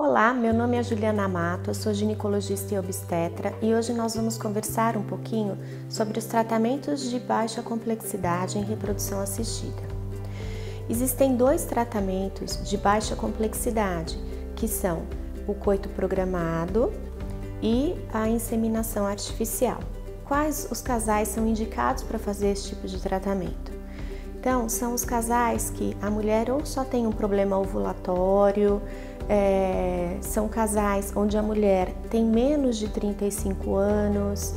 Olá, meu nome é Juliana Mato, sou ginecologista e obstetra e hoje nós vamos conversar um pouquinho sobre os tratamentos de baixa complexidade em reprodução assistida. Existem dois tratamentos de baixa complexidade, que são o coito programado e a inseminação artificial. Quais os casais são indicados para fazer esse tipo de tratamento? Então, são os casais que a mulher ou só tem um problema ovulatório, é, são casais onde a mulher tem menos de 35 anos,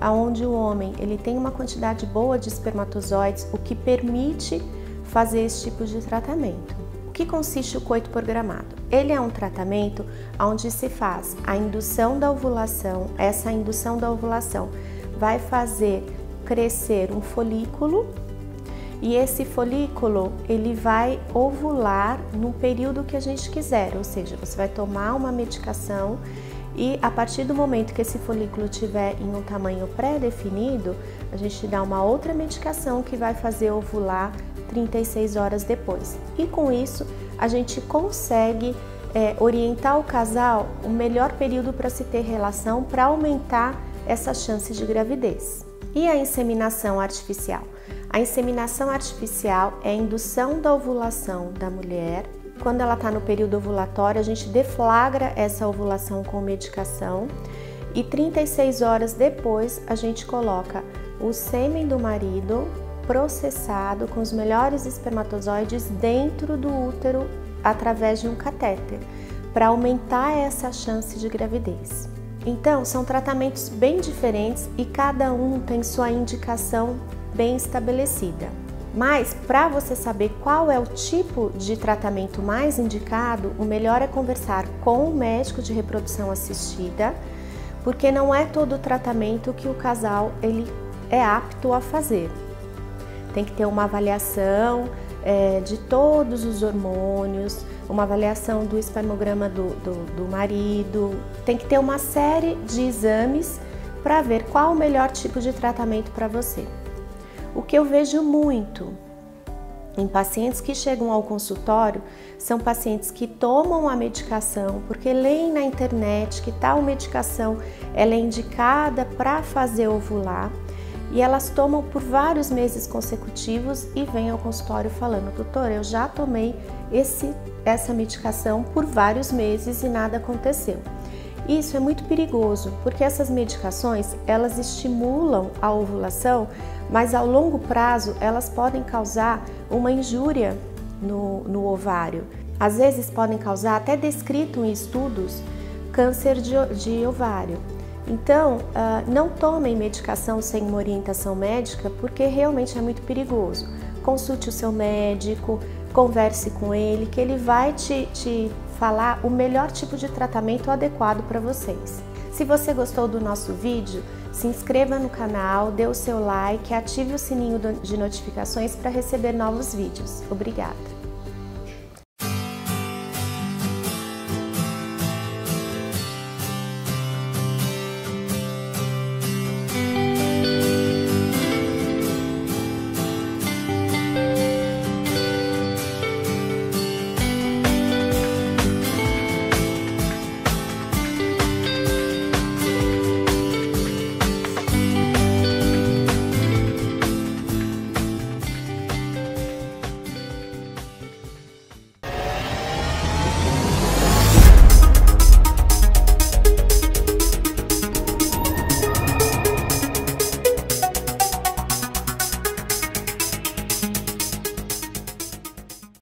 aonde o homem ele tem uma quantidade boa de espermatozoides, o que permite fazer esse tipo de tratamento. O que consiste o coito programado? Ele é um tratamento onde se faz a indução da ovulação. Essa indução da ovulação vai fazer crescer um folículo e esse folículo ele vai ovular no período que a gente quiser, ou seja, você vai tomar uma medicação e a partir do momento que esse folículo tiver em um tamanho pré-definido, a gente dá uma outra medicação que vai fazer ovular 36 horas depois. E com isso a gente consegue é, orientar o casal o melhor período para se ter relação para aumentar essa chance de gravidez. E a inseminação artificial? A inseminação artificial é a indução da ovulação da mulher. Quando ela está no período ovulatório, a gente deflagra essa ovulação com medicação e 36 horas depois a gente coloca o sêmen do marido processado com os melhores espermatozoides dentro do útero através de um catéter para aumentar essa chance de gravidez. Então, são tratamentos bem diferentes e cada um tem sua indicação bem estabelecida. Mas para você saber qual é o tipo de tratamento mais indicado, o melhor é conversar com o médico de reprodução assistida, porque não é todo o tratamento que o casal ele é apto a fazer. Tem que ter uma avaliação é, de todos os hormônios, uma avaliação do espermograma do, do, do marido, tem que ter uma série de exames para ver qual o melhor tipo de tratamento para você. O que eu vejo muito em pacientes que chegam ao consultório são pacientes que tomam a medicação porque leem na internet que tal medicação ela é indicada para fazer ovular e elas tomam por vários meses consecutivos e vêm ao consultório falando: "Doutor, eu já tomei esse essa medicação por vários meses e nada aconteceu". Isso é muito perigoso, porque essas medicações, elas estimulam a ovulação, mas ao longo prazo elas podem causar uma injúria no, no ovário. Às vezes podem causar, até descrito em estudos, câncer de, de ovário. Então, uh, não tomem medicação sem uma orientação médica, porque realmente é muito perigoso. Consulte o seu médico, converse com ele, que ele vai te, te falar o melhor tipo de tratamento adequado para vocês. Se você gostou do nosso vídeo, se inscreva no canal, dê o seu like, ative o sininho de notificações para receber novos vídeos. Obrigada!